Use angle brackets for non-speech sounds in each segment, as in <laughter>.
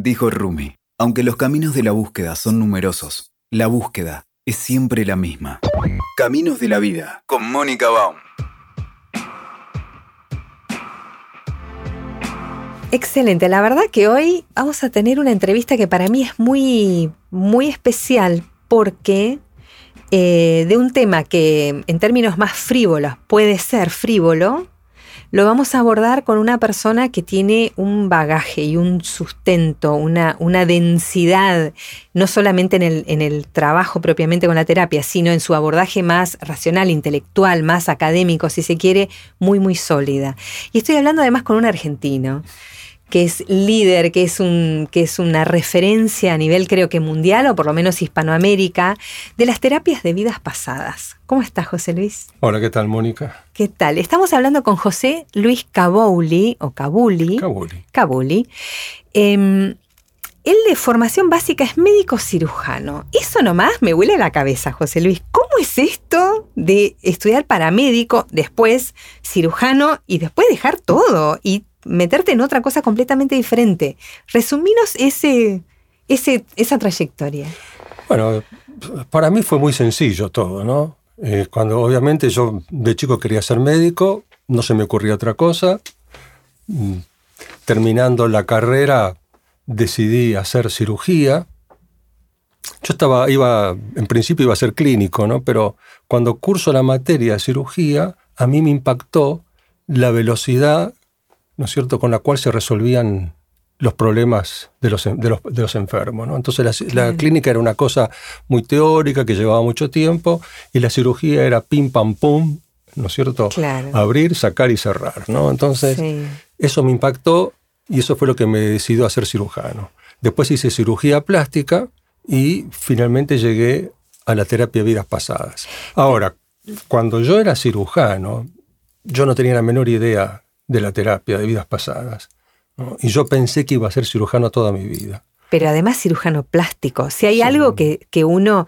Dijo Rumi, aunque los caminos de la búsqueda son numerosos, la búsqueda es siempre la misma. Caminos de la vida, con Mónica Baum. Excelente, la verdad que hoy vamos a tener una entrevista que para mí es muy, muy especial porque eh, de un tema que en términos más frívolos puede ser frívolo, lo vamos a abordar con una persona que tiene un bagaje y un sustento, una, una densidad, no solamente en el, en el, trabajo propiamente con la terapia, sino en su abordaje más racional, intelectual, más académico, si se quiere, muy, muy sólida. Y estoy hablando además con un argentino que es líder, que es, un, que es una referencia a nivel creo que mundial o por lo menos Hispanoamérica, de las terapias de vidas pasadas. ¿Cómo estás, José Luis? Hola, ¿qué tal, Mónica? ¿Qué tal? Estamos hablando con José Luis Cabouli, o Cabuli. Cabuli. Cabuli. Em, él de formación básica es médico cirujano. Eso nomás me huele a la cabeza, José Luis. ¿Cómo es esto de estudiar paramédico, después cirujano y después dejar todo y meterte en otra cosa completamente diferente. Resuminos ese, ese, esa trayectoria. Bueno, para mí fue muy sencillo todo, ¿no? Eh, cuando obviamente yo de chico quería ser médico, no se me ocurría otra cosa. Mm, terminando la carrera decidí hacer cirugía. Yo estaba, iba, en principio iba a ser clínico, ¿no? Pero cuando curso la materia de cirugía, a mí me impactó la velocidad ¿no es cierto?, con la cual se resolvían los problemas de los, de los, enfermos. ¿no? Entonces la, clínica era una cosa muy teórica que llevaba mucho tiempo y la cirugía era pim pam pum, ¿no es cierto? Abrir, sacar y cerrar. ¿no? Entonces eso me impactó y eso fue lo que me decidió a ser cirujano. Después hice cirugía plástica y finalmente llegué a la terapia de vidas pasadas. Ahora, cuando yo era cirujano, yo no tenía la menor idea de la terapia de vidas pasadas. Y yo pensé que iba a ser cirujano toda mi vida pero además cirujano plástico. Si hay algo que, que, uno,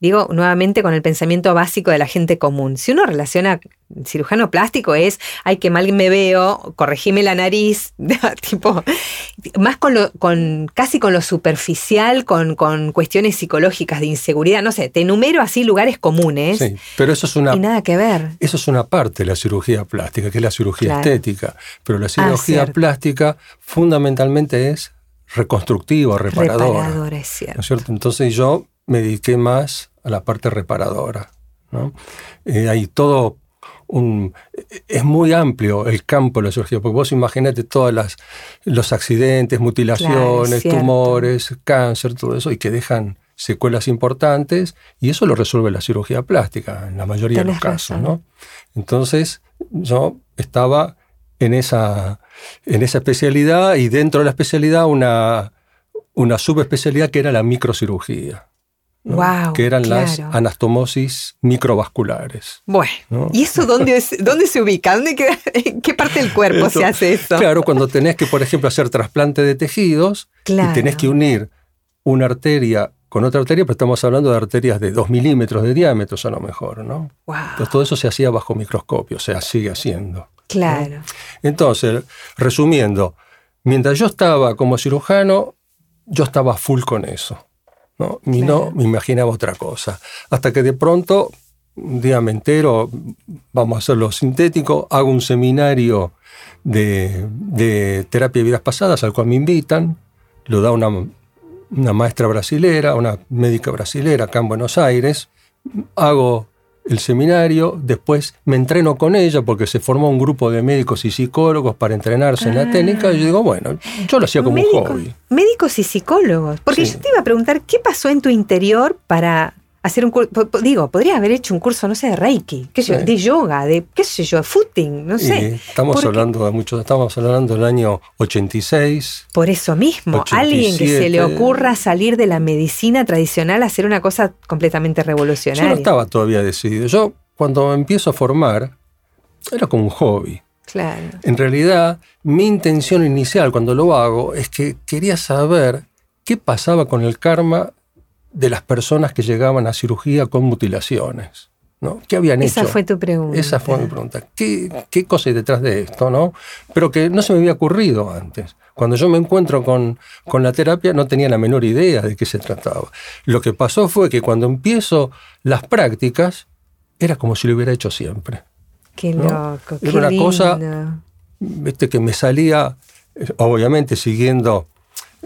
digo nuevamente con el pensamiento básico de la gente común, si uno relaciona cirujano plástico es, ay, que mal me veo, corregime la nariz, <laughs> tipo, más con lo, con, casi con lo superficial, con, con cuestiones psicológicas de inseguridad, no sé, te enumero así lugares comunes. Sí, pero eso es una... Y nada que ver. Eso es una parte de la cirugía plástica, que es la cirugía estética, pero la ah, cirugía plástica fundamentalmente es reconstructiva, reparadora. Reparadora, es cierto. Entonces yo me dediqué más a la parte reparadora. ¿no? Eh, hay todo un... Es muy amplio el campo de la cirugía, porque vos imaginate todos los accidentes, mutilaciones, tumores, cáncer, todo eso, y que dejan secuelas importantes, y eso lo resuelve la cirugía plástica, en la mayoría de los casos. ¿no? Entonces yo estaba en esa, en esa especialidad y dentro de la especialidad una, una subespecialidad que era la microcirugía. que eran las anastomosis microvasculares. Bueno, ¿y eso dónde, dónde se ubica? ¿Dónde ¿En qué parte del cuerpo se hace eso? Claro, cuando tenés que, por ejemplo, hacer trasplante de tejidos y tenés que unir una arteria con otra arteria, pero estamos hablando de arterias de 2 milímetros de diámetro a lo mejor, ¿no? Entonces todo eso se hacía bajo microscopio, o sea, sigue haciendo. Claro. Entonces, resumiendo, mientras yo estaba como cirujano, yo estaba full con eso. ¿no? Y no me imaginaba otra cosa. Hasta que de pronto, un día me entero, vamos a hacerlo sintético, hago un seminario de, terapia de vidas pasadas al cual me invitan, lo da una, una maestra brasilera, una médica brasilera acá en Buenos Aires, hago el seminario, después me entreno con ella porque se formó un grupo de médicos y psicólogos para entrenarse en la ah. técnica y yo digo, bueno, yo lo hacía como un hobby. Médicos y psicólogos, porque yo te iba a preguntar, ¿qué pasó en tu interior para hacer un curso, digo, podría haber hecho un curso, no sé, de Reiki, qué sé de yoga, de qué sé yo, footing, no sé. estamos hablando de mucho, estamos hablando del año 86. Por eso mismo, alguien que se le ocurra salir de la medicina tradicional a hacer una cosa completamente revolucionaria. Yo no estaba todavía decidido. Yo cuando empiezo a formar era como un hobby. Claro. En realidad, mi intención inicial cuando lo hago es que quería saber qué pasaba con el karma de las personas que llegaban a cirugía con mutilaciones. ¿no? ¿Qué habían hecho? Esa fue tu pregunta. Esa fue mi pregunta. ¿Qué, ¿Qué cosa hay detrás de esto? ¿no? Pero que no se me había ocurrido antes. Cuando yo me encuentro con, con, la terapia no tenía la menor idea de qué se trataba. Lo que pasó fue que cuando empiezo las prácticas, era como si lo hubiera hecho siempre. Qué loco, qué Era una lindo. cosa viste, que me salía, eh, obviamente siguiendo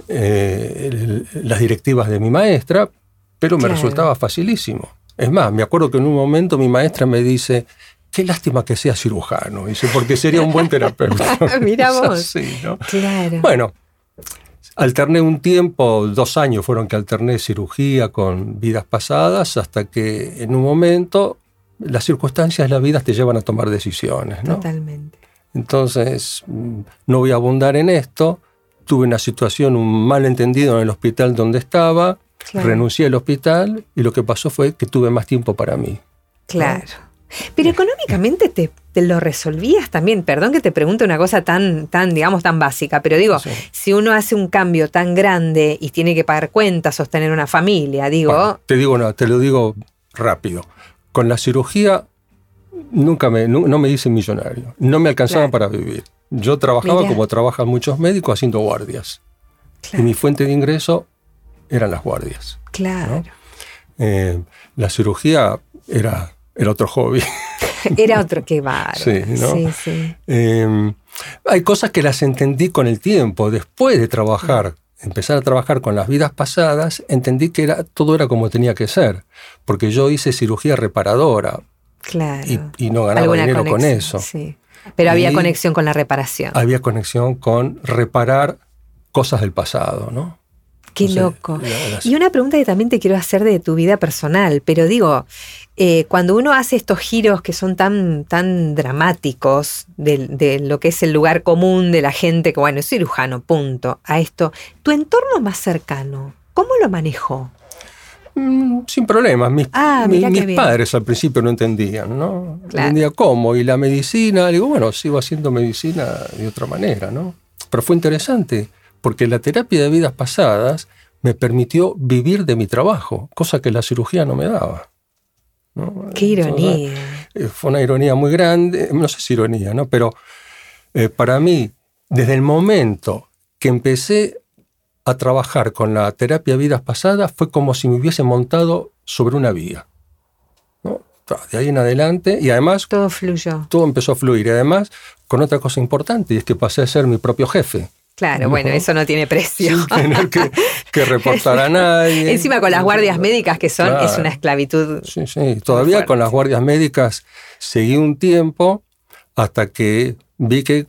eh, el- las directivas de mi maestra, pero me Claro. resultaba facilísimo. Es más, me acuerdo que en un momento mi maestra me dice, qué lástima que sea cirujano, dice, porque sería un buen terapeuta. <laughs> Mirá Es vos. así, ¿no? Claro. Bueno, alterné un tiempo, dos años fueron que alterné cirugía con vidas pasadas, hasta que en un momento las circunstancias de la vida te llevan a tomar decisiones. ¿no? Totalmente. Entonces, mm, no voy a abundar en esto. Tuve una situación, un malentendido en el hospital donde estaba, Claro. renuncié al hospital y lo que pasó fue que tuve más tiempo para mí. Claro. Pero económicamente te, te lo resolvías también. Perdón que te pregunte una cosa tan, tan, digamos, tan básica, pero digo, Sí. si uno hace un cambio tan grande y tiene que pagar cuentas, sostener una familia, digo, Bueno, te digo, no, te lo digo rápido. Con la cirugía nunca me, no me hice millonario. No me alcanzaba Claro. para vivir. Yo trabajaba Mirá. como trabajan muchos médicos haciendo guardias. Claro. Y mi fuente de ingreso eran las guardias. claro. Eh, la cirugía era, era otro hobby. <laughs> Era otro que bárbaro. Sí, ¿no? sí, sí. Eh, hay cosas que las entendí con el tiempo. Después de trabajar, empezar a trabajar con las vidas pasadas, entendí que era, todo era como tenía que ser. Porque yo hice cirugía reparadora Claro. y, y no ganaba Alguna dinero con eso. sí. Pero había conexión con la reparación. Había conexión con reparar cosas del pasado, ¿no? Qué loco. la- las- Y una pregunta que también te quiero hacer de tu vida personal, pero digo, eh, cuando uno hace estos giros que son tan, tan dramáticos de, de lo que es el lugar común de la gente, que bueno, es cirujano, punto, a esto, tu entorno más cercano, ¿cómo lo manejó? Mm, Sin problemas. Mis, Ah, mi- mis padres al principio no entendían, ¿no? No Claro. entendía cómo. Y la medicina, digo, bueno, sigo haciendo medicina de otra manera, ¿no? Pero fue interesante, porque la terapia de vidas pasadas me permitió vivir de mi trabajo, cosa que la cirugía no me daba. ¿no? Qué ironía. Eh, Fue una ironía muy grande, no sé si ironía, ¿no? Pero eh, para mí, desde el momento que empecé a trabajar con la terapia vidas pasadas, fue como si me hubiese montado sobre una vía. ¿no? De ahí en adelante, y además Todo fluyó. todo empezó a fluir. Y además, con otra cosa importante, y es que pasé a ser mi propio jefe, Claro, bueno, No. eso no tiene precio. sin tener que, que <laughs> reportar a nadie. <laughs> Encima con las guardias médicas que son, es Claro. una esclavitud. Sí, sí. Todavía con las guardias médicas seguí un tiempo hasta que vi que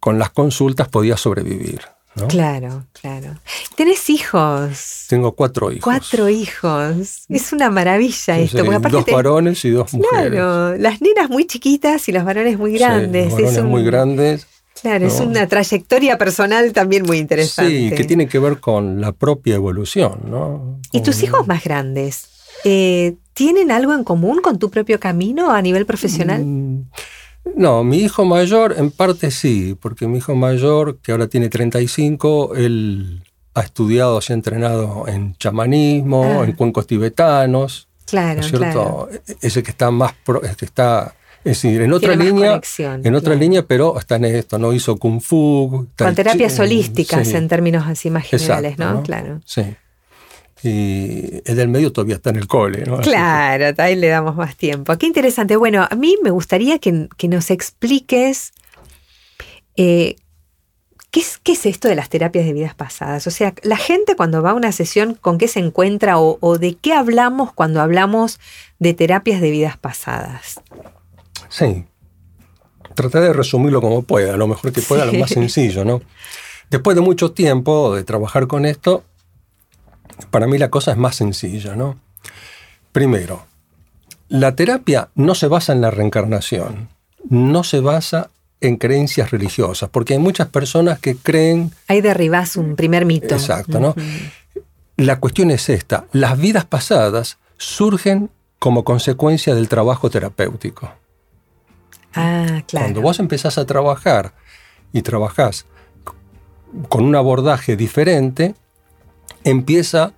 con las consultas podía sobrevivir. ¿No? Claro, claro. ¿Tenés hijos? Tengo cuatro hijos. Cuatro hijos. Es una maravilla Sí, esto. sí, aparte dos te- varones y dos mujeres. Claro, las nenas muy chiquitas y los varones muy Sí, grandes. los varones es un- muy grandes. Claro, es una trayectoria personal también muy interesante. Sí, que tiene que ver con la propia evolución. ¿no? ¿Y tus hijos más grandes? eh, ¿Tienen algo en común con tu propio camino a nivel profesional? Mm, No, mi hijo mayor en parte sí, porque mi hijo mayor, que ahora tiene 35, él ha estudiado, se ha entrenado en chamanismo, Ah. en cuencos tibetanos, ¿no Claro, es claro. cierto? Ese que está más, pro- es que está, es decir, en otra línea, conexión, en otra línea, pero está en esto, no hizo kung fu, Con terapias holísticas sí, en términos así más generales, exacto, ¿no? Claro. Sí. Y el del medio todavía está en el cole, ¿no? Claro, ahí le damos más tiempo. Qué interesante. Bueno, a mí me gustaría que, que nos expliques eh, ¿qué, es, qué es esto de las terapias de vidas pasadas. O sea, la gente cuando va a una sesión, ¿con qué se encuentra o, o de qué hablamos cuando hablamos de terapias de vidas pasadas? Sí. Trataré de resumirlo como pueda, lo mejor que pueda, Sí. lo más sencillo, ¿no? Después de mucho tiempo de trabajar con esto, para mí la cosa es más sencilla, ¿no? Primero, la terapia no se basa en la reencarnación, no se basa en creencias religiosas, porque hay muchas personas que creen, Ahí derribás un primer mito. Exacto, ¿no? La cuestión es esta, las vidas pasadas surgen como consecuencia del trabajo terapéutico. Ah, claro. Cuando vos empezás a trabajar y trabajás con un abordaje diferente, empieza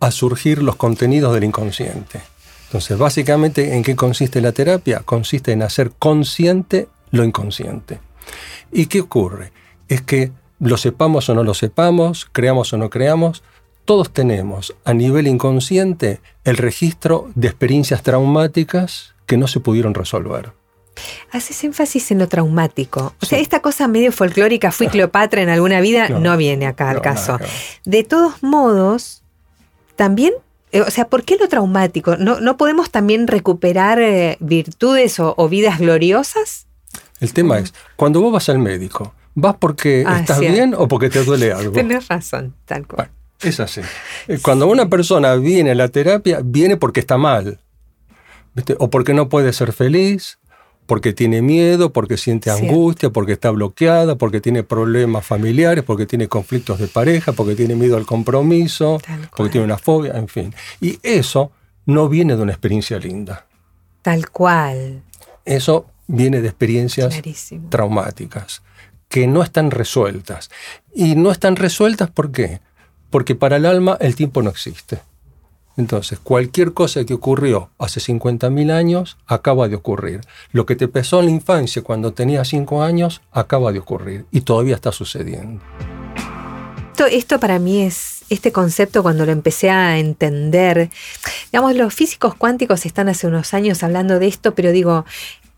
a surgir los contenidos del inconsciente. Entonces, básicamente, ¿en qué consiste la terapia? Consiste en hacer consciente lo inconsciente. ¿Y qué ocurre? Es que lo sepamos o no lo sepamos, creamos o no creamos, todos tenemos a nivel inconsciente el registro de experiencias traumáticas que no se pudieron resolver. Haces énfasis en lo traumático. O sea, esta cosa medio folclórica, fui Cleopatra en alguna vida, no, viene acá al caso. De todos modos, también, eh, o sea, ¿por qué lo traumático? ¿No, no podemos también recuperar eh, virtudes o, vidas gloriosas? El tema es, cuando vos vas al médico, ¿vas porque ah, estás bien o porque te duele <laughs> algo? Tienes razón, tal cual. es así. Eh, cuando una persona viene a la terapia, viene porque está mal. O porque no puede ser feliz, porque tiene miedo, porque siente angustia, porque está bloqueada, porque tiene problemas familiares, porque tiene conflictos de pareja, porque tiene miedo al compromiso, porque tiene una fobia, en fin. Y eso no viene de una experiencia linda. Tal cual. Eso viene de experiencias traumáticas, que no están resueltas. Y no están resueltas ¿por qué? Porque para el alma el tiempo no existe. Entonces, cualquier cosa que ocurrió hace 50.000 años acaba de ocurrir. Lo que te pesó en la infancia cuando tenías 5 años acaba de ocurrir y todavía está sucediendo. Esto, esto para mí es este concepto cuando lo empecé a entender. Digamos, los físicos cuánticos están hace unos años hablando de esto, pero digo,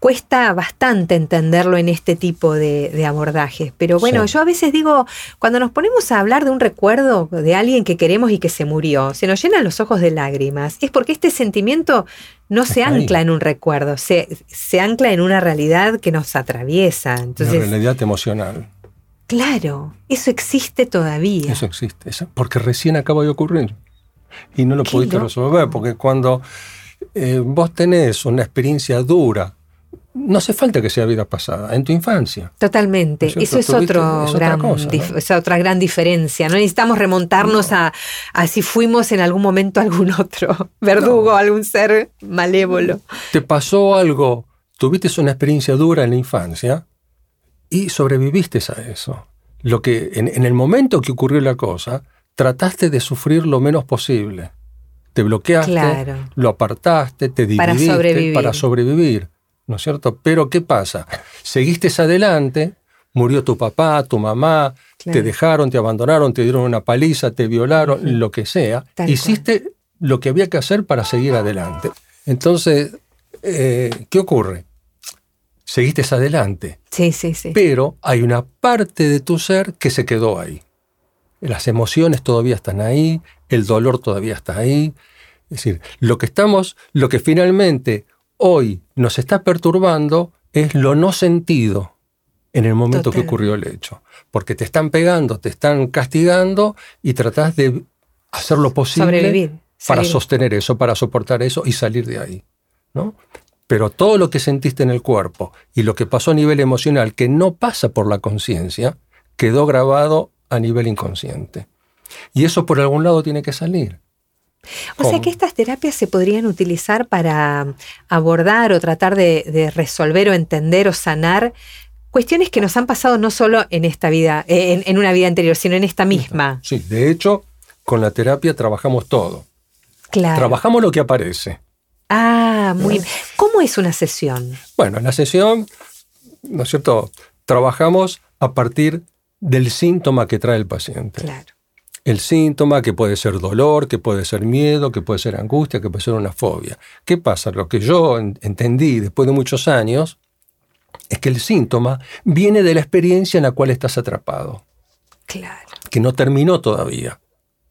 cuesta bastante entenderlo en este tipo de, abordajes. Pero bueno, yo a veces digo, cuando nos ponemos a hablar de un recuerdo de alguien que queremos y que se murió, se nos llenan los ojos de lágrimas. Es porque este sentimiento no se ancla en un recuerdo, se, se, ancla en una realidad que nos atraviesa. Entonces, una realidad emocional. Claro, eso existe todavía. Eso existe, porque recién acaba de ocurrir. Y no lo pudiste resolver, porque cuando eh, vos tenés una experiencia dura, no hace falta que sea vida pasada, en tu infancia. Totalmente. Eso es, otro gran, otra gran diferencia. No necesitamos remontarnos a, si fuimos en algún momento algún otro <laughs> verdugo, algún ser malévolo. Te pasó algo, tuviste una experiencia dura en la infancia y sobreviviste a eso. Lo que en, el momento que ocurrió la cosa, trataste de sufrir lo menos posible. Te bloqueaste, lo apartaste, te dividiste para sobrevivir. ¿No es cierto? Pero ¿qué pasa? Seguiste adelante, murió tu papá, tu mamá, te dejaron, te abandonaron, te dieron una paliza, te violaron, lo que sea. Hiciste lo que había que hacer para seguir adelante. Entonces, eh, ¿qué ocurre? Seguiste adelante. Sí, sí, sí. Pero hay una parte de tu ser que se quedó ahí. Las emociones todavía están ahí, el dolor todavía está ahí. Es decir, lo que estamos, lo que finalmente hoy nos está perturbando es lo no sentido en el momento que ocurrió el hecho. Porque te están pegando, te están castigando y tratás de hacer lo posible para sostener eso, para soportar eso y salir de ahí. ¿no? Pero todo lo que sentiste en el cuerpo y lo que pasó a nivel emocional, que no pasa por la conciencia, quedó grabado a nivel inconsciente. Y eso por algún lado tiene que salir. O sea que estas terapias se podrían utilizar para abordar o tratar de, resolver o entender o sanar cuestiones que nos han pasado no solo en esta vida, en, una vida anterior, sino en esta misma. Sí, de hecho, con la terapia trabajamos todo. Claro. Trabajamos lo que aparece. Ah, muy bien. ¿Cómo es una sesión? Bueno, en la sesión, ¿no es cierto? Trabajamos a partir del síntoma que trae el paciente. Claro el síntoma, que puede ser dolor, que puede ser miedo, que puede ser angustia, que puede ser una fobia. ¿Qué pasa? Lo que yo entendí después de muchos años es que el síntoma viene de la experiencia en la cual estás atrapado. Claro. Que no terminó todavía.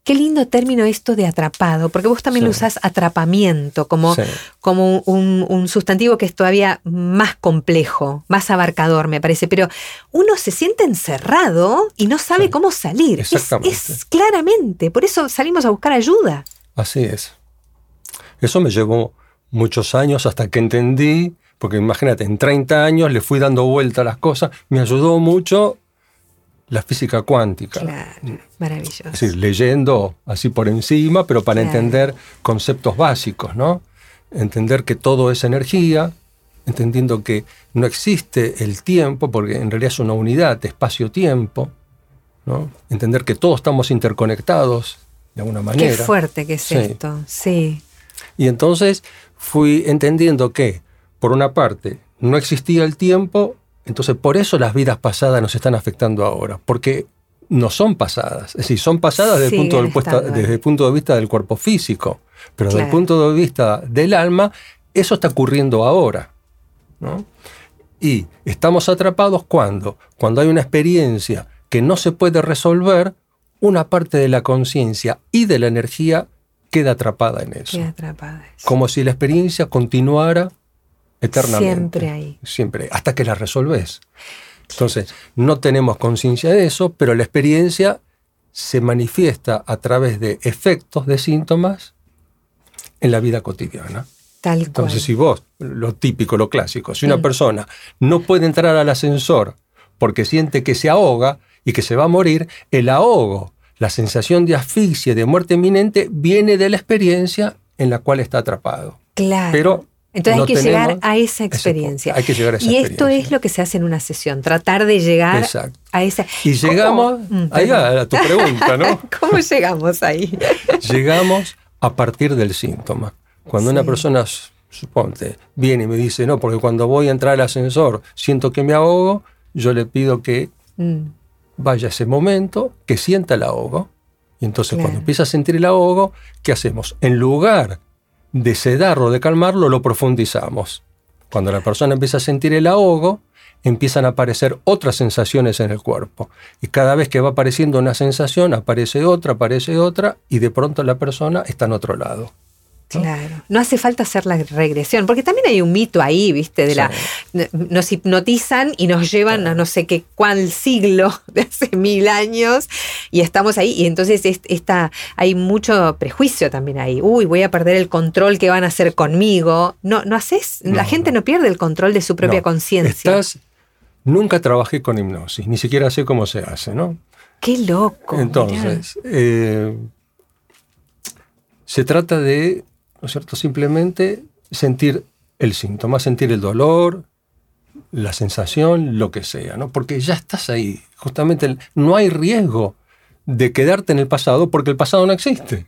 Qué lindo término esto de atrapado, porque vos también lo usás atrapamiento como, como un, sustantivo que es todavía más complejo, más abarcador, me parece. Pero uno se siente encerrado y no sabe cómo salir. Exactamente. Es, claramente, por eso salimos a buscar ayuda. Así es. Eso me llevó muchos años hasta que entendí, porque imagínate, en 30 años le fui dando vuelta a las cosas, me ayudó mucho la física cuántica. Claro, maravilloso. Es decir, leyendo así por encima, pero para entender conceptos básicos, ¿no? Entender que todo es energía, entendiendo que no existe el tiempo, porque en realidad es una unidad, espacio-tiempo, ¿no? Entender que todos estamos interconectados de alguna manera. Qué fuerte que es esto, sí. Y entonces fui entendiendo que, por una parte, no existía el tiempo entonces, por eso las vidas pasadas nos están afectando ahora, porque no son pasadas. Es decir, son pasadas desde, el punto, de vista, desde el punto de vista del cuerpo físico, pero desde el punto de vista del alma, eso está ocurriendo ahora. Y estamos atrapados cuando, cuando hay una experiencia que no se puede resolver, una parte de la conciencia y de la energía queda atrapada en eso. Queda atrapada. Como si la experiencia continuara eternamente. Siempre ahí. Siempre, hasta que la resolves. Entonces, no tenemos conciencia de eso, pero la experiencia se manifiesta a través de efectos, de síntomas en la vida cotidiana. Tal Entonces, si vos, lo típico, lo clásico, si una persona no puede entrar al ascensor porque siente que se ahoga y que se va a morir, el ahogo, la sensación de asfixia, de muerte inminente, viene de la experiencia en la cual está atrapado. Claro. Pero entonces hay que llegar a esa experiencia. hay que llegar a esa y esto es lo que se hace en una sesión, tratar de llegar a esa. Y llegamos, mm, ahí a tu pregunta, ¿no? <laughs> ¿Cómo llegamos ahí? llegamos a partir del síntoma. Cuando una persona, suponte, viene y me dice, no, porque cuando voy a entrar al ascensor siento que me ahogo, yo le pido que mm. vaya a ese momento, que sienta el ahogo. Y entonces cuando empieza a sentir el ahogo, ¿qué hacemos? En lugar de sedarlo, de calmarlo, lo profundizamos. Cuando la persona empieza a sentir el ahogo, empiezan a aparecer otras sensaciones en el cuerpo. Y cada vez que va apareciendo una sensación, aparece otra, aparece otra, y de pronto la persona está en otro lado. Claro, no hace falta hacer la regresión, porque también hay un mito ahí, ¿viste? De la nos hipnotizan y nos llevan a no sé qué cuál siglo de hace mil años y estamos ahí y entonces hay mucho prejuicio también ahí. Uy, voy a perder el control que van a hacer conmigo. No, no haces, la gente no. pierde el control de su propia conciencia. Nunca trabajé con hipnosis, ni siquiera sé cómo se hace, ¿no? Qué loco. Entonces, eh, se trata de ¿no es cierto? Simplemente sentir el síntoma, sentir el dolor, la sensación, lo que sea, ¿no? Porque ya estás ahí. Justamente no hay riesgo de quedarte en el pasado porque el pasado no existe.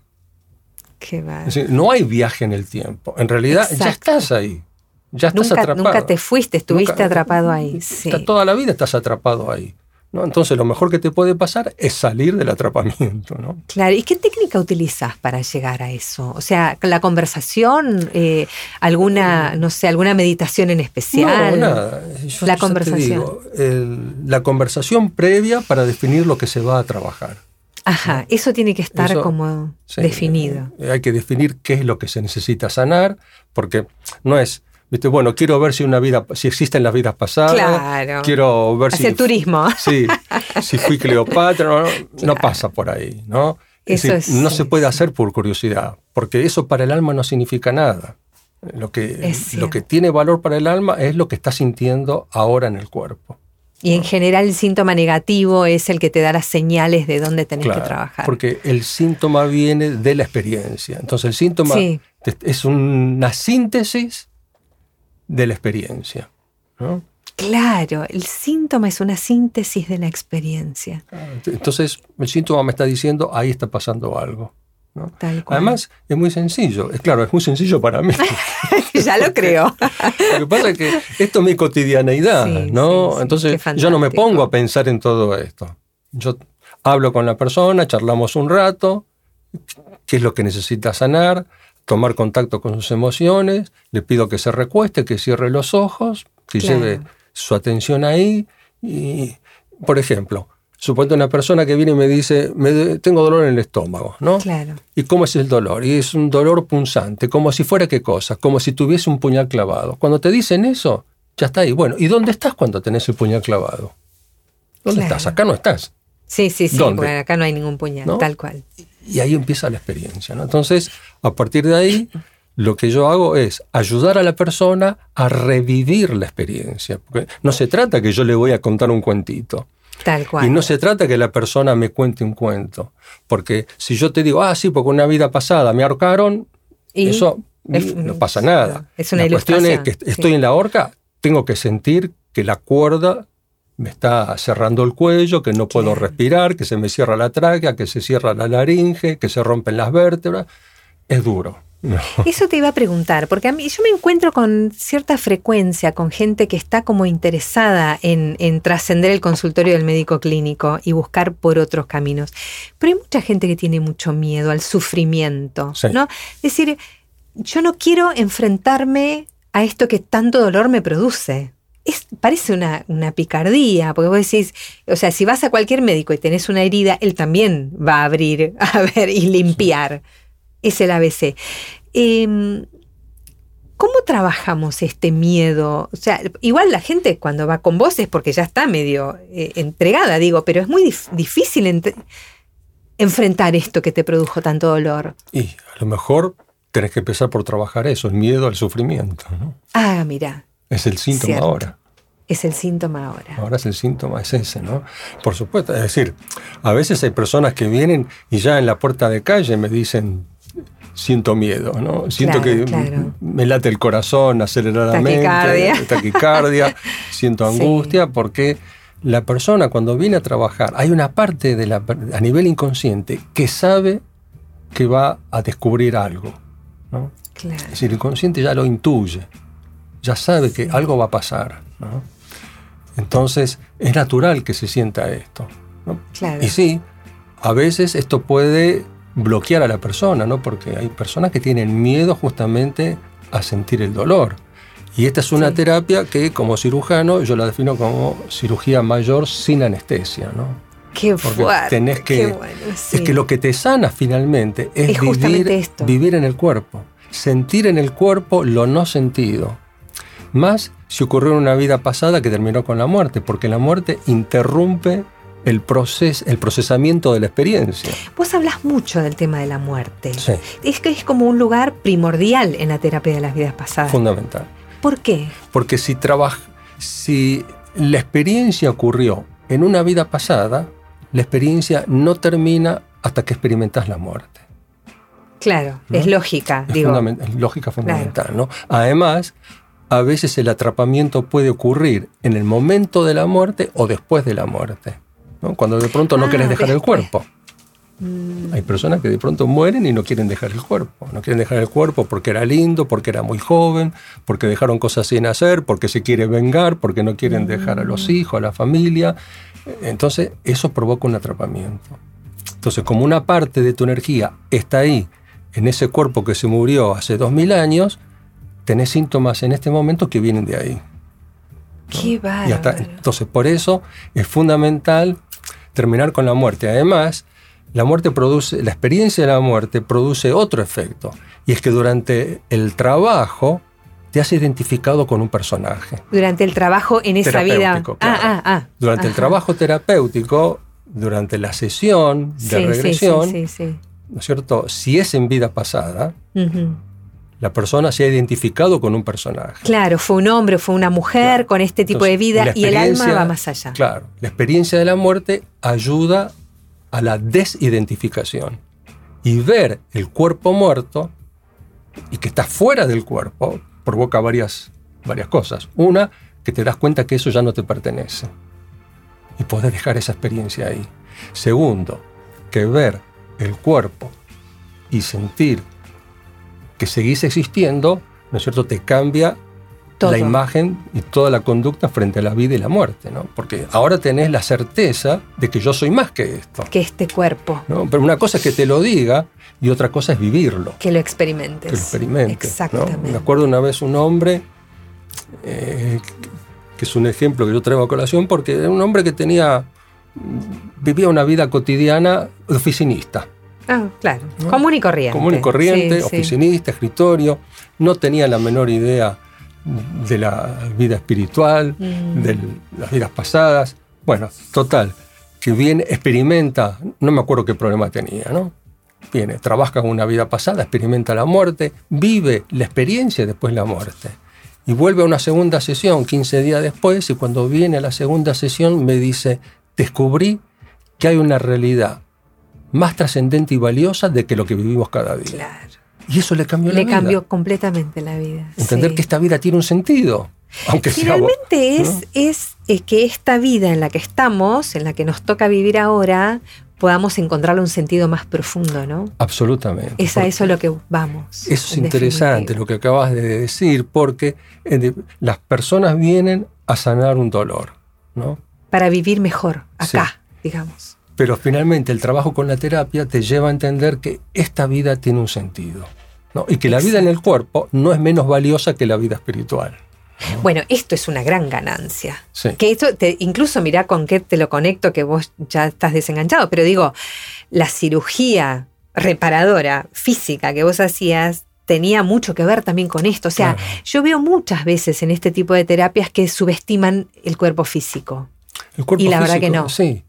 Qué no hay viaje en el tiempo. En realidad ya estás ahí. Ya estás atrapado. Nunca te fuiste, estuviste atrapado ahí. Toda la vida estás atrapado ahí. Entonces lo mejor que te puede pasar es salir del atrapamiento. ¿no? Claro, ¿y qué técnica utilizas para llegar a eso? O sea, la conversación, eh, alguna, no sé, alguna meditación en especial. No, nada. la conversación. la conversación previa para definir lo que se va a trabajar. Ajá, eso tiene que estar como definido. Hay que definir qué es lo que se necesita sanar, porque no es bueno, quiero ver si una vida, si existen las vidas pasadas. Claro. Quiero ver Hacer turismo. Sí, si fui Cleopatra, no, pasa por ahí, ¿no? no se puede hacer por curiosidad, porque eso para el alma no significa nada. Lo que, lo que tiene valor para el alma es lo que está sintiendo ahora en el cuerpo. Y en general el síntoma negativo es el que te da las señales de dónde tenés que trabajar. Porque el síntoma viene de la experiencia. Entonces el síntoma es una síntesis de la experiencia. Claro, el síntoma es una síntesis de la experiencia. Entonces, el síntoma me está diciendo, ahí está pasando algo. Además, es muy sencillo. Es claro, es muy sencillo para mí. <laughs> ya lo creo. <laughs> lo que pasa es que esto es mi cotidianeidad, ¿no? Entonces, yo no me pongo a pensar en todo esto. Yo hablo con la persona, charlamos un rato, qué es lo que necesita sanar, tomar contacto con sus emociones, le pido que se recueste, que cierre los ojos, que lleve su atención ahí. Y, por ejemplo, suponte una persona que viene y me dice, me, tengo dolor en el estómago, ¿no? Claro. ¿Y cómo es el dolor? Y es un dolor punzante, como si fuera qué cosa, como si tuviese un puñal clavado. Cuando te dicen eso, ya está ahí. Bueno, ¿y dónde estás cuando tenés el puñal clavado? ¿Dónde estás? Acá no estás. Sí, sí, sí, acá no hay ningún puñal, tal cual. Y ahí empieza la experiencia. ¿no? Entonces, a partir de ahí, lo que yo hago es ayudar a la persona a revivir la experiencia. Porque no se trata que yo le voy a contar un cuentito. Tal cual. Y no se trata que la persona me cuente un cuento. Porque si yo te digo, ah, sí, porque una vida pasada me ahorcaron, eso no pasa nada. Es una la cuestión es que estoy en la horca, tengo que sentir que la cuerda me está cerrando el cuello, que no puedo respirar, que se me cierra la tráquea, que se cierra la laringe, que se rompen las vértebras. Es duro. <laughs> Eso te iba a preguntar, porque a mí yo me encuentro con cierta frecuencia con gente que está como interesada en, en trascender el consultorio del médico clínico y buscar por otros caminos. Pero hay mucha gente que tiene mucho miedo al sufrimiento, Sí. ¿no? Es decir, yo no quiero enfrentarme a esto que tanto dolor me produce. Es, parece una, una picardía, porque vos decís, o sea, si vas a cualquier médico y tenés una herida, él también va a abrir, <laughs> a ver y limpiar. Es el ABC. Em, ¿Cómo trabajamos este miedo? O sea, igual la gente cuando va con vos es porque ya está medio eh, entregada, digo, pero es muy dif- difícil ent- enfrentar esto que te produjo tanto dolor. Y a lo mejor tenés que empezar por trabajar eso, el miedo al sufrimiento. ¿no? Ah, mira, Es el síntoma Cierto. ahora. es el síntoma ahora. Ahora es el síntoma, es ese, ¿no? Por supuesto, es decir, a veces hay personas que vienen y ya en la puerta de calle me dicen, siento miedo, ¿no? Siento Claro, que claro. me late el corazón aceleradamente, Taquicardia. taquicardia, <laughs> siento Sí. angustia, porque la persona cuando viene a trabajar, hay una parte de la, a nivel inconsciente que sabe que va a descubrir algo, ¿no? Claro. Es decir, el inconsciente ya lo intuye, ya sabe que algo va a pasar. ¿no? Entonces, es natural que se sienta esto. ¿no? Claro. Y sí, a veces esto puede bloquear a la persona, ¿no? porque hay personas que tienen miedo justamente a sentir el dolor. Y esta es una Sí. terapia que como cirujano yo la defino como cirugía mayor sin anestesia. ¿no? Qué Porque fuerte. tenés que- qué bueno, Es que lo que te sana finalmente es, Es justamente vivir, esto. vivir en el cuerpo, sentir en el cuerpo lo no sentido. Más si ocurrió en una vida pasada que terminó con la muerte, porque la muerte interrumpe el, proces- el procesamiento de la experiencia. Vos hablas mucho del tema de la muerte. Sí, Es que es como un lugar primordial en la terapia de las vidas pasadas. fundamental. ¿Por qué? Porque si, trabaj- si la experiencia ocurrió en una vida pasada, la experiencia no termina hasta que experimentas la muerte. Claro, ¿No? es lógica, Es, digo. es lógica fundamental, ¿no? Además, a veces el atrapamiento puede ocurrir en el momento de la muerte o después de la muerte. ¿no? Cuando de pronto no Ah, querés dejar el cuerpo. Mm, Hay personas que de pronto mueren y no quieren dejar el cuerpo. No quieren dejar el cuerpo porque era lindo, porque era muy joven, porque dejaron cosas sin hacer, porque se quiere vengar, porque no quieren dejar a Mm. los hijos, a la familia. Entonces, eso provoca un atrapamiento. Entonces, como una parte de tu energía está ahí, en ese cuerpo que se murió hace dos mil años, tenés síntomas en este momento que vienen de ahí. qué Y hasta- entonces, por eso es fundamental terminar con la muerte. Además, la muerte produce, la experiencia de la muerte produce otro efecto. Y es que durante el trabajo te has identificado con un personaje. Durante el trabajo en esa vida. Terapéutico, claro. Ah, ah, ah. Durante el trabajo terapéutico, durante la sesión de Sí, regresión, Sí, sí, sí. ¿no es cierto? Si es en vida pasada, Ujú. La persona se ha identificado con un personaje. Claro, fue un hombre, fue una mujer Claro. con este tipo de vida y el alma va más allá. Claro, la experiencia de la muerte ayuda a la desidentificación. Y ver el cuerpo muerto y que está fuera del cuerpo provoca varias, varias cosas. Una, que te das cuenta que eso ya no te pertenece. Y podés dejar esa experiencia ahí. Segundo, que ver el cuerpo y sentir que seguís existiendo, ¿no es cierto?, te cambia Todo. la imagen y toda la conducta frente a la vida y la muerte, ¿no? Porque ahora tenés la certeza de que yo soy más que esto, Que este cuerpo, ¿no? Pero una cosa es que te lo diga y otra cosa es vivirlo, que lo experimentes. que lo experimente. ¿no? Exactamente. Me acuerdo una vez un hombre, eh, que es un ejemplo que yo traigo a colación, porque era un hombre que tenía, vivía una vida cotidiana oficinista. Ah, claro. ¿No? Común y corriente. común y corriente, Sí, sí. oficinista, escritorio, no tenía la menor idea de la vida espiritual, Mm. de las vidas pasadas. Bueno, total, que viene, experimenta, no me acuerdo qué problema tenía, ¿no? Viene, trabaja con una vida pasada, experimenta la muerte, vive la experiencia después la muerte. Y vuelve a una segunda sesión 15 días después y cuando viene a la segunda sesión me dice, descubrí que hay una realidad más trascendente y valiosa de que lo que vivimos cada día. Claro. Y eso le cambió la Le vida. cambió completamente la vida. Entender sí. que esta vida tiene un sentido. Aunque sea. Finalmente es, es, que esta vida en la que estamos, en la que nos toca vivir ahora, podamos encontrarle un sentido más profundo, ¿no? Absolutamente. Es a eso lo que vamos. Eso es interesante lo que acabas de decir, porque eh, las personas vienen a sanar un dolor, ¿no? Para vivir mejor, acá, digamos. Pero finalmente el trabajo con la terapia te lleva a entender que esta vida tiene un sentido. ¿no? Y que la vida en el cuerpo no es menos valiosa que la vida espiritual. Bueno, esto es una gran ganancia. Que esto te, incluso mirá con qué te lo conecto, que vos ya estás desenganchado, pero digo, la cirugía reparadora física que vos hacías tenía mucho que ver también con esto. O sea, yo veo muchas veces en este tipo de terapias que subestiman el cuerpo físico. El cuerpo y la verdad que no. Sí,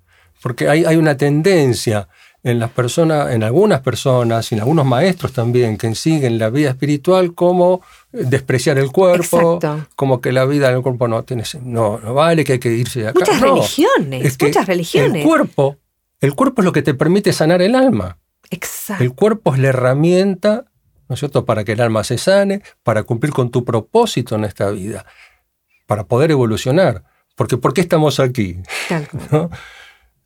porque hay, hay una tendencia en las personas, en algunas personas y en algunos maestros también que siguen la vida espiritual como despreciar el cuerpo, como que la vida del cuerpo no tiene no, no vale, que hay que irse de acá. Muchas religiones, muchas religiones. El cuerpo, el cuerpo es lo que te permite sanar el alma. Exacto. El cuerpo es la herramienta, ¿no es cierto?, para que el alma se sane, para cumplir con tu propósito en esta vida, para poder evolucionar. Porque ¿por qué estamos aquí? <laughs> ¿No?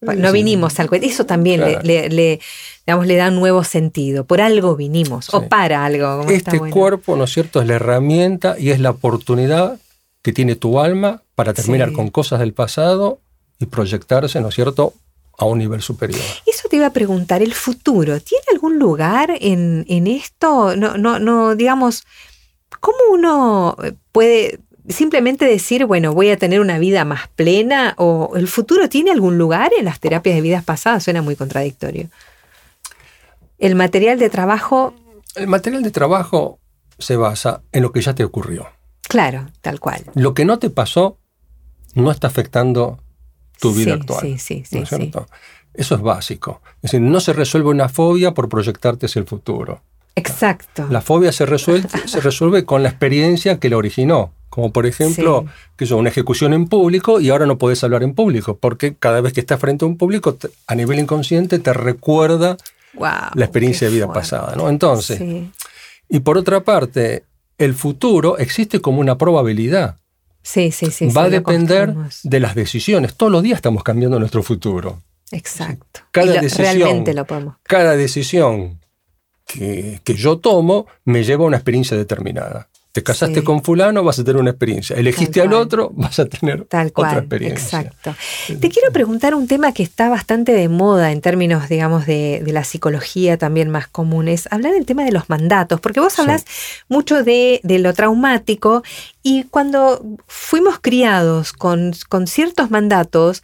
No vinimos al cuento. Eso también le, le, digamos, le da un nuevo sentido. Por algo vinimos, o para algo. este cuerpo, ¿no es cierto?, es la herramienta y es la oportunidad que tiene tu alma para terminar con cosas del pasado y proyectarse, ¿no es cierto?, a un nivel superior. Eso te iba a preguntar, ¿el futuro tiene algún lugar en, en esto? No, no, no, digamos, ¿cómo uno puede simplemente decir, bueno, voy a tener una vida más plena o el futuro tiene algún lugar en las terapias de vidas pasadas, suena muy contradictorio. El material de trabajo... El material de trabajo se basa en lo que ya te ocurrió. Claro, tal cual. Lo que no te pasó no está afectando tu vida actual. Sí, sí, sí, Eso es básico. Es decir, no se resuelve una fobia por proyectarte hacia el futuro. Exacto. La fobia se resuelve, se resuelve con la experiencia que la originó. Como por ejemplo, que es una ejecución en público y ahora no puedes hablar en público, porque cada vez que estás frente a un público, a nivel inconsciente te recuerda la experiencia de vida pasada. ¿no? Entonces, y por otra parte, el futuro existe como una probabilidad. Sí, sí, sí. Va a depender de las decisiones. Todos los días estamos cambiando nuestro futuro. Exacto. Cada decisión, realmente lo podemos. Cada decisión que, que, yo tomo me lleva a una experiencia determinada. Te casaste con fulano, vas a tener una experiencia. Elegiste al otro, vas a tener otra experiencia. Exacto. Te quiero preguntar un tema que está bastante de moda en términos, digamos, de, la psicología también más comunes. Hablar del tema de los mandatos, porque vos hablas mucho de, de, lo traumático y cuando fuimos criados con, con ciertos mandatos,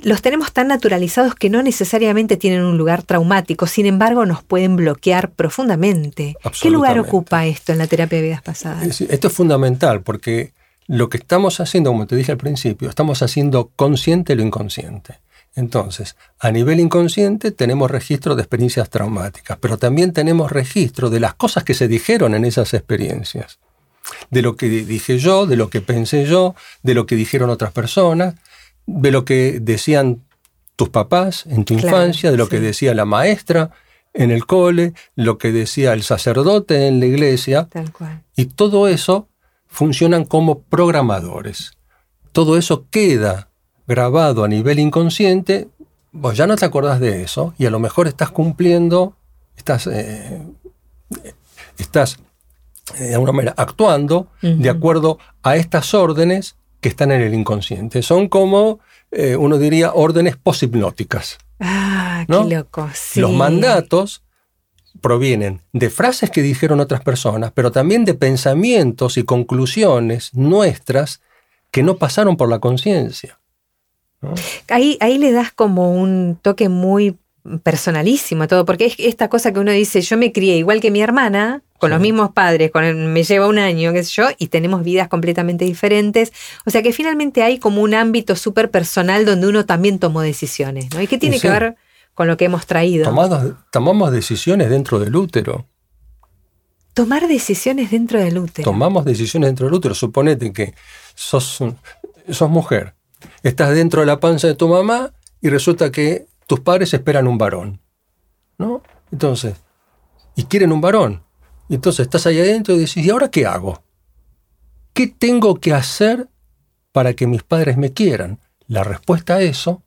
los tenemos tan naturalizados que no necesariamente tienen un lugar traumático, sin embargo nos pueden bloquear profundamente. ¿Qué lugar ocupa esto en la terapia de vidas pasadas? Esto es fundamental porque lo que estamos haciendo, como te dije al principio, estamos haciendo consciente lo inconsciente. Entonces, a nivel inconsciente tenemos registro de experiencias traumáticas, pero también tenemos registro de las cosas que se dijeron en esas experiencias. De lo que dije yo, de lo que pensé yo, de lo que dijeron otras personas de lo que decían tus papás en tu infancia, de lo que decía la maestra en el cole, lo que decía el sacerdote en la iglesia. Y todo eso funcionan como programadores. Todo eso queda grabado a nivel inconsciente, vos ya no te acordás de eso y a lo mejor estás cumpliendo, estás, eh, estás eh, de alguna manera actuando de acuerdo a estas órdenes que están en el inconsciente. Son como, eh, uno diría, órdenes poshipnóticas. Ah, qué loco. Los mandatos provienen de frases que dijeron otras personas, pero también de pensamientos y conclusiones nuestras que no pasaron por la conciencia. Ahí, ahí le das como un toque muy personalísimo todo, porque es esta cosa que uno dice, yo me crié igual que mi hermana, con los mismos padres, con me lleva un año, qué sé yo, y tenemos vidas completamente diferentes. O sea que finalmente hay como un ámbito súper personal donde uno también tomó decisiones, ¿no? ¿Y qué tiene que ver con lo que hemos traído? tomamos decisiones dentro del útero. Tomar decisiones dentro del útero. Tomamos decisiones dentro del útero. Suponete que sos, sos mujer, estás dentro de la panza de tu mamá y resulta que tus padres esperan un varón. ¿No? Entonces, y quieren un varón. Entonces estás ahí adentro y dices, ¿y ahora qué hago? ¿Qué tengo que hacer para que mis padres me quieran? La respuesta a eso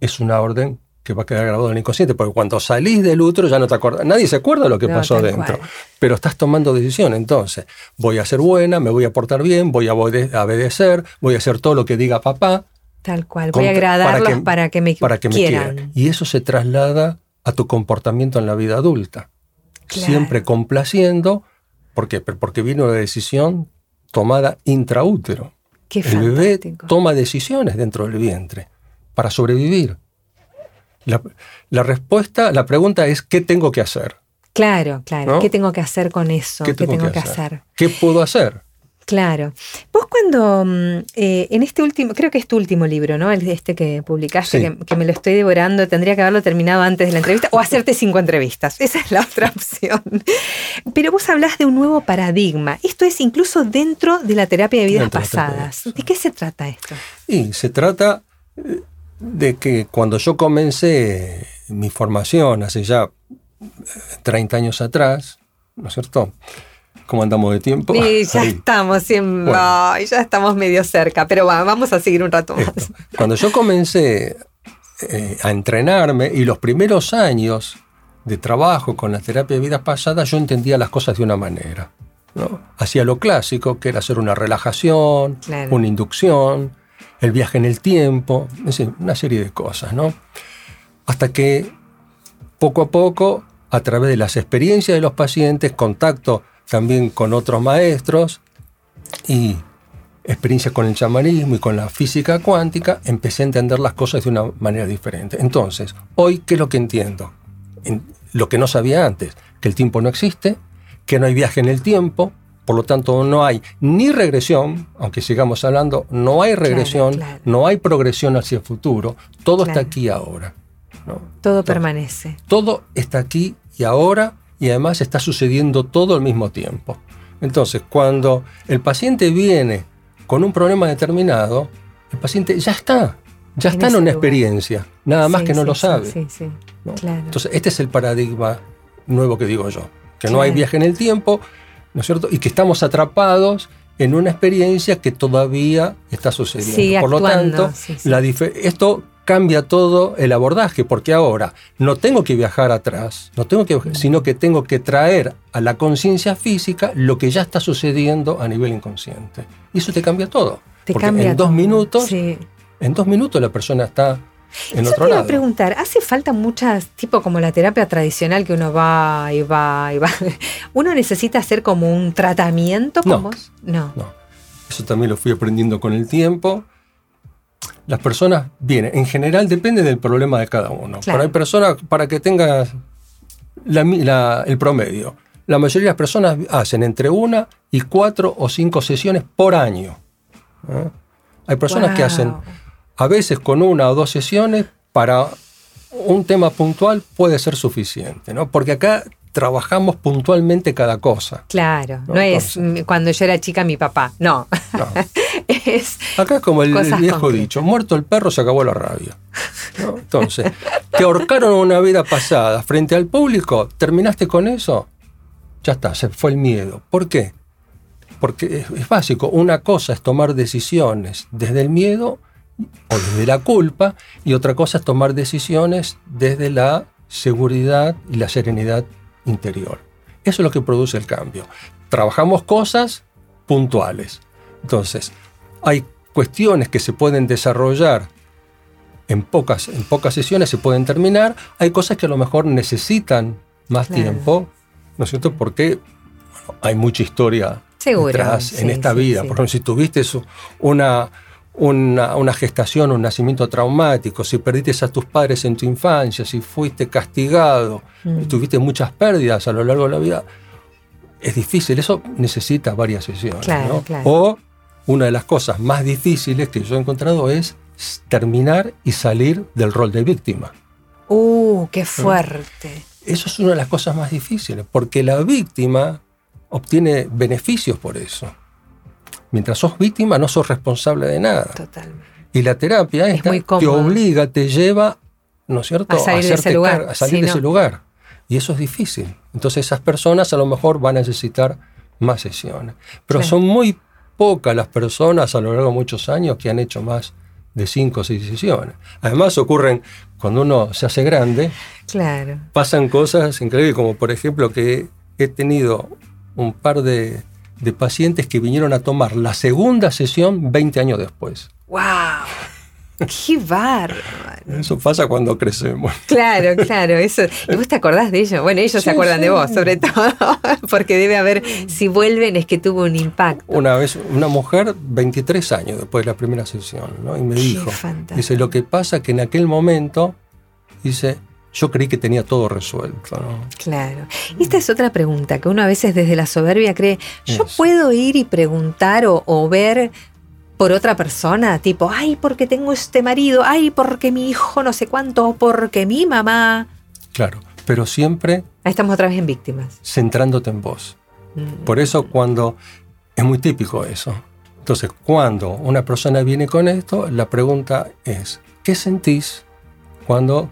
es una orden que va a quedar grabado en el inconsciente, porque cuando salís del útero ya no te acuerdas, nadie se acuerda de lo que No, pasó dentro, cual. pero estás tomando decisión, entonces, voy a ser buena, me voy a portar bien, voy a obedecer, voy a hacer todo lo que diga papá, Tal cual. Voy a agradarlos para que, me, para que me quieran. Y eso se traslada a tu comportamiento en la vida adulta. Claro. Siempre complaciendo. ¿Por qué? Porque viene una decisión tomada intraútero. Qué El bebé toma decisiones dentro del vientre para sobrevivir. La, la respuesta, la pregunta es ¿qué tengo que hacer? Claro, claro. ¿No? ¿Qué tengo que hacer con eso? ¿Qué ¿Qué tengo, que, que hacer? hacer? ¿Qué puedo hacer? Claro. Vos cuando mm, eh, en este último, creo que es tu último libro, ¿no? El, este que publicaste, Sí. que, que me lo estoy devorando, tendría que haberlo terminado antes de la entrevista o hacerte cinco entrevistas. Esa es la otra <laughs> opción. Pero vos hablas de un nuevo paradigma. Esto es incluso dentro de la terapia de vidas Dentro de de pasadas. vidas. ¿De qué se trata esto? Y se trata eh, de que cuando yo comencé mi formación hace ya eh, 30 años atrás, ¿no es cierto? ¿Cómo andamos de tiempo? Y ya Ahí. estamos Bueno. ay, ya estamos medio cerca, pero va, vamos a seguir un rato más. Esto. Cuando yo comencé eh, a entrenarme y los primeros años de trabajo con la terapia de vidas pasadas, yo entendía las cosas de una manera. ¿no? Hacía lo clásico, que era hacer una relajación, Claro. una inducción, el viaje en el tiempo, es decir, una serie de cosas, ¿no? Hasta que poco a poco, a través de las experiencias de los pacientes, contacto también con otros maestros y experiencia con el chamanismo y con la física cuántica, empecé a entender las cosas de una manera diferente. Entonces, hoy, ¿qué es lo que entiendo? En- lo que no sabía antes, que el tiempo no existe, que no hay viaje en el tiempo, por lo tanto no hay ni regresión, aunque sigamos hablando, no hay regresión, claro. no hay progresión hacia el futuro, todo está aquí ahora. ¿no? Todo Entonces, permanece. todo está aquí y ahora y además está sucediendo todo al mismo tiempo. Entonces, cuando el paciente viene con un problema determinado, el paciente ya está, ya En está en una lugar. experiencia, nada más Sí, que no sí, lo sabe. Sí, sí. ¿no? Claro. Entonces, este es el paradigma nuevo que digo yo, que no hay viaje en el tiempo, ¿no es cierto? Y que estamos atrapados en una experiencia que todavía está sucediendo. Por lo tanto, la esto cambia todo el abordaje, porque ahora no tengo que viajar atrás, no tengo que, sino que tengo que traer a la conciencia física lo que ya está sucediendo a nivel inconsciente. Y eso te cambia todo. Te porque cambia en dos todo. minutos, Sí. en dos minutos la persona está en Yo otro te iba a preguntar, ¿hace falta muchas, tipo como la terapia tradicional que uno va y va y va? <laughs> ¿Uno necesita hacer como un tratamiento con No. vos? No. No. Eso también lo fui aprendiendo con el tiempo. Las personas vienen, en general depende del problema de cada uno. Claro. Pero hay personas, para que tengas la el promedio, la mayoría de las personas hacen entre una y cuatro o cinco sesiones por año. ¿eh? Hay personas que hacen a veces con una o dos sesiones para un tema puntual puede ser suficiente, ¿no? Porque acá trabajamos puntualmente cada cosa. Claro, no, No, es cuando yo era chica mi papá, no. No. <laughs> es Acá es como el, viejo concretas. dicho, muerto el perro se acabó la rabia. ¿no? Entonces, te ahorcaron una vida pasada frente al público, terminaste con eso, ya está, se fue el miedo. ¿Por qué? Porque es, es básico, una cosa es tomar decisiones desde el miedo o desde la culpa y otra cosa es tomar decisiones desde la seguridad y la serenidad interior. Eso es lo que produce el cambio. Trabajamos cosas puntuales. Entonces, hay cuestiones que se pueden desarrollar en pocas, en pocas sesiones, se pueden terminar. Hay cosas que a lo mejor necesitan más Claro. tiempo, ¿no es cierto? Porque bueno, hay mucha historia Seguro, detrás sí, en esta sí, vida. sí. Por ejemplo, si tuviste una, una, una gestación, un nacimiento traumático, si perdiste a tus padres en tu infancia, si fuiste castigado, Mm. tuviste muchas pérdidas a lo largo de la vida, es difícil. Eso necesita varias sesiones. Claro, ¿no? claro. O una de las cosas más difíciles que yo he encontrado es terminar y salir del rol de víctima. Uh, qué fuerte. Eso es una de las cosas más difíciles, porque la víctima obtiene beneficios por eso. Mientras sos víctima no sos responsable de nada. Totalmente. Y la terapia Es esta muy te obliga, te lleva, ¿no es cierto?, A salir de ese lugar. a salir Sí, de no. ese lugar. Y eso es difícil. Entonces esas personas a lo mejor van a necesitar más sesiones. Pero son muy pocas las personas a lo largo de muchos años que han hecho más de cinco o seis sesiones. Además ocurren cuando uno se hace grande, Claro. pasan cosas increíbles, como por ejemplo que he tenido un par de, de pacientes que vinieron a tomar la segunda sesión 20 años después. ¡Wow! ¡Qué bárbaro! Eso pasa cuando crecemos. Claro, claro, eso. <laughs> ¿Y vos te acordás de ellos? Bueno, ellos Sí, se acuerdan de vos, sobre todo, <laughs> porque debe haber, si vuelven, es que tuvo un impacto. Una vez, una mujer, 23 años después de la primera sesión, ¿no? Y me Qué dijo, fantástico. dice, lo que pasa que en aquel momento, dice, yo creí que tenía todo resuelto, ¿no? Claro. Y esta es otra pregunta que uno a veces desde la soberbia cree, ¿yo Eso. puedo ir y preguntar o, o ver por otra persona? Tipo, ay, porque tengo este marido, ay, porque mi hijo no sé cuánto, o porque mi mamá. Claro, pero siempre Ahí estamos otra vez en víctimas. centrándote en vos. Mm, Por eso cuando, es muy típico eso. Entonces, cuando una persona viene con esto, la pregunta es, ¿qué sentís cuando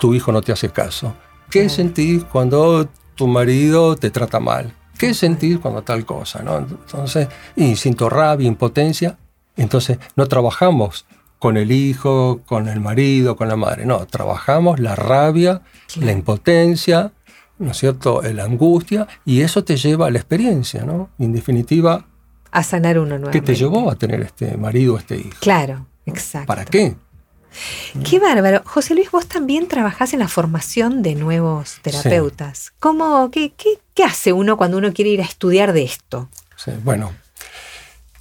tu hijo no te hace caso? ¿Qué Claro. sentís cuando tu marido te trata mal? ¿Qué sentís cuando tal cosa? ¿no? Entonces, y siento rabia, impotencia. Entonces, no trabajamos con el hijo, con el marido, con la madre. No, trabajamos la rabia, la impotencia, ¿no es cierto? La angustia, y eso te lleva a la experiencia, ¿no? En definitiva, A sanar uno ¿qué nuevamente. te llevó a tener este marido, este hijo? Claro, exacto. ¿Para qué? Qué bárbaro. José Luis, vos también trabajás en la formación de nuevos terapeutas. ¿Cómo, qué, qué, qué hace uno cuando uno quiere ir a estudiar de esto? Sí, bueno,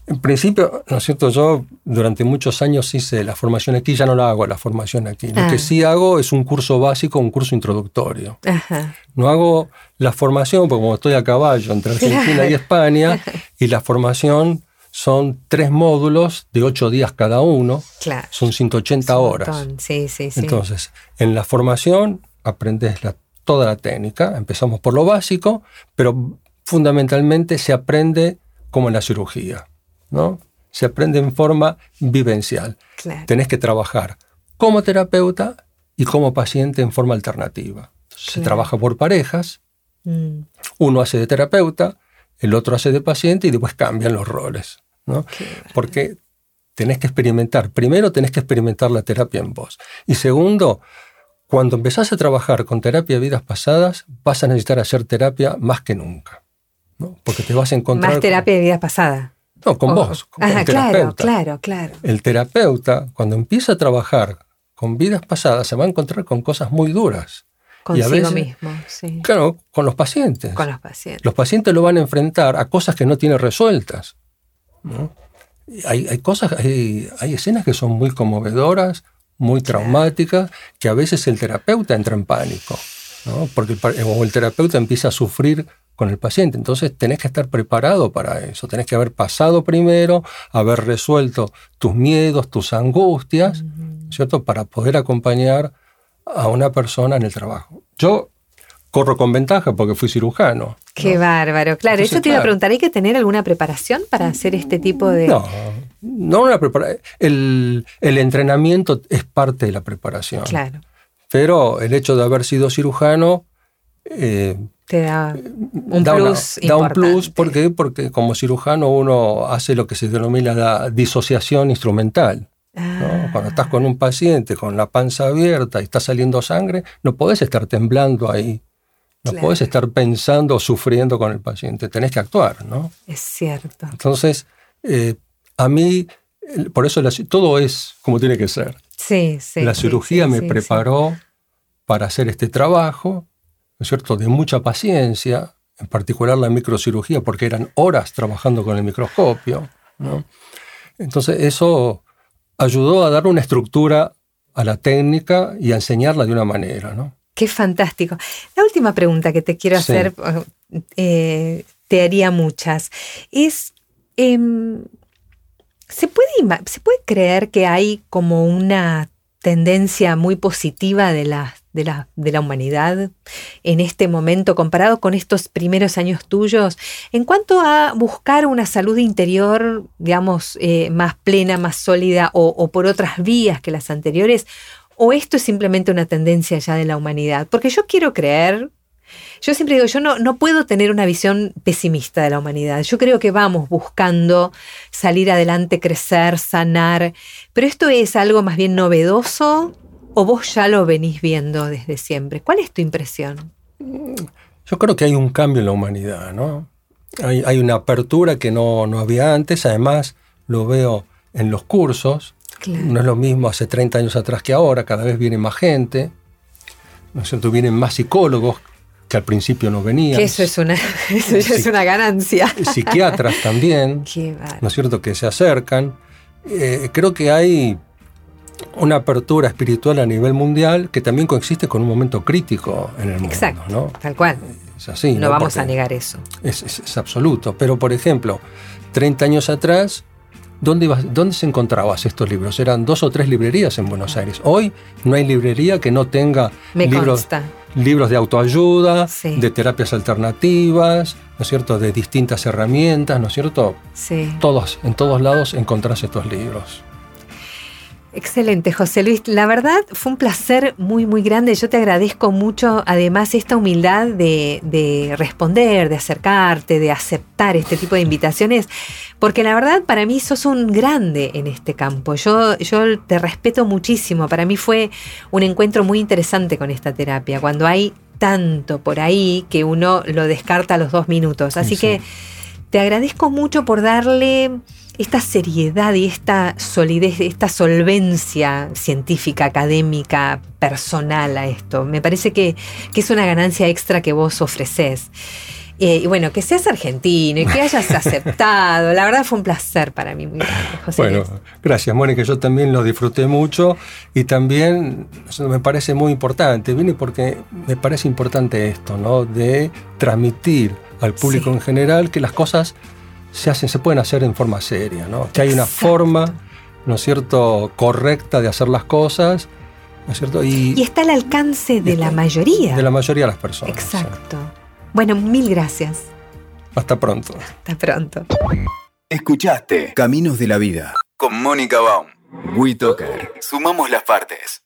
en principio, ¿no es cierto? Yo durante muchos años hice la formación aquí, ya no la hago la formación aquí. Lo Ah. que sí hago es un curso básico, un curso introductorio. Ajá. No hago la formación, porque como estoy a caballo entre Argentina y España, <laughs> y la formación son tres módulos de ocho días cada uno, Claro. son 180 Un horas. Sí, sí, sí. Entonces, en la formación aprendes la- toda la técnica, empezamos por lo básico, pero fundamentalmente se aprende como en la cirugía, ¿no? Se aprende en forma vivencial. Claro. Tenés que trabajar como terapeuta y como paciente en forma alternativa. Se trabaja por parejas, Mm, uno hace de terapeuta, el otro hace de paciente y después cambian los roles, ¿no? Porque tenés que experimentar. Primero tenés que experimentar la terapia en vos. Y segundo, cuando empezás a trabajar con terapia de vidas pasadas, vas a necesitar hacer terapia más que nunca. ¿no? Porque te vas a encontrar... Más terapia de vida pasada. Con, no, con O- vos, con Ajá, el claro, claro, claro. El terapeuta, cuando empieza a trabajar con vidas pasadas, se va a encontrar con cosas muy duras. Y a Consigo veces- mismo, sí. Claro, con los pacientes. Con los pacientes. los pacientes lo van a enfrentar a cosas que no tiene resueltas. ¿no? Y Hay, hay cosas, hay, hay escenas que son muy conmovedoras, muy traumáticas, que a veces el terapeuta entra en pánico, ¿no? porque el, pa- o el terapeuta empieza a sufrir con el paciente. Entonces tenés que estar preparado para eso, tenés que haber pasado primero, haber resuelto tus miedos, tus angustias, ¿cierto? Para poder acompañar a una persona en el trabajo. Yo corro con ventaja porque fui cirujano. Qué bárbaro. Claro, Entonces, eso te iba a preguntar, ¿hay que tener alguna preparación para hacer este tipo de...? No, no una prepara- el, el entrenamiento es parte de la preparación. Claro, Pero el hecho de haber sido cirujano eh, te da un da, una- plus da un plus. ¿Por qué? Porque como cirujano uno hace lo que se denomina la disociación instrumental. ¿No? Cuando estás con un paciente con la panza abierta y está saliendo sangre, no podés estar temblando ahí. No Claro. podés estar pensando o sufriendo con el paciente. Tenés que actuar, ¿no? Es cierto. Entonces, eh, a mí, por eso la todo es como tiene que ser. Sí, sí. la sí, cirugía sí, me sí, preparó para hacer este trabajo, ¿no es cierto?, de mucha paciencia, en particular la microcirugía, porque eran horas trabajando con el microscopio. ¿no? Entonces, eso ayudó a dar una estructura a la técnica y a enseñarla de una manera. ¿no? Qué fantástico. La última pregunta que te quiero Sí. hacer, eh, te haría muchas, es, em, ¿se, puede, ¿se puede creer que hay como una tendencia muy positiva de la, de, la, de la humanidad en este momento comparado con estos primeros años tuyos en cuanto a buscar una salud interior, digamos, eh, más plena, más sólida o, por otras vías que las anteriores? ¿O esto es simplemente una tendencia ya de la humanidad? Porque yo quiero creer yo siempre digo, yo no, no puedo tener una visión pesimista de la humanidad. Yo creo que vamos buscando salir adelante, crecer, sanar, pero esto es algo más bien novedoso o vos ya lo venís viendo desde siempre. ¿Cuál es tu impresión? Yo creo que hay un cambio en la humanidad, ¿no? Hay, hay una apertura que no, no había antes, además lo veo en los cursos, Claro. no es lo mismo hace 30 años atrás que ahora, cada vez viene más gente, ¿no es cierto? Vienen más psicólogos que al principio no venían. Que eso es una, <laughs> eso ya es una ganancia. Psiquiatras también, <laughs> Qué. ¿no es cierto? Que se acercan. Eh, creo que hay una apertura espiritual a nivel mundial que también coexiste con un momento crítico en el mundo, Exacto, ¿no? tal cual. Es así. no vamos a negar eso. Es, es- es absoluto. Pero, por ejemplo, 30 años atrás, ¿dónde, ibas- ¿dónde se encontrabas estos libros? Eran dos o tres librerías en Buenos Aires. Hoy no hay librería que no tenga Me libros, consta. libros de autoayuda, Sí. de terapias alternativas, ¿no es cierto? De distintas herramientas, ¿no es cierto? Sí. Todos, en todos lados encontrás estos libros. Excelente, José Luis. La verdad fue un placer muy, muy grande. Yo te agradezco mucho, además, esta humildad de, de responder, de acercarte, de aceptar este tipo de invitaciones, porque la verdad para mí sos un grande en este campo. Yo, yo te respeto muchísimo. Para mí fue un encuentro muy interesante con esta terapia, cuando hay tanto por ahí que uno lo descarta a los dos minutos. Así Sí, que te agradezco mucho por darle esta seriedad y esta solidez, esta solvencia científica, académica, personal a esto. Me parece que, que es una ganancia extra que vos ofreces. Eh, y bueno, que seas argentino y que hayas <laughs> aceptado. La verdad fue un placer para mí muy grande, José Bueno, Luis. gracias, Mónica. Yo también lo disfruté mucho y también me parece muy importante. Vine porque me parece importante esto, ¿no? De transmitir al público Sí. en general que las cosas se hacen, se pueden hacer en forma seria, ¿no? Que hay una Exacto. forma, ¿no es cierto?, correcta de hacer las cosas, ¿no es cierto? Y, Y está al alcance de la mayoría. de la mayoría de las personas. Exacto. Bueno, mil gracias. Hasta pronto. Hasta pronto. Escuchaste Caminos de la Vida con Mónica Baum. WeToker. Sumamos las partes.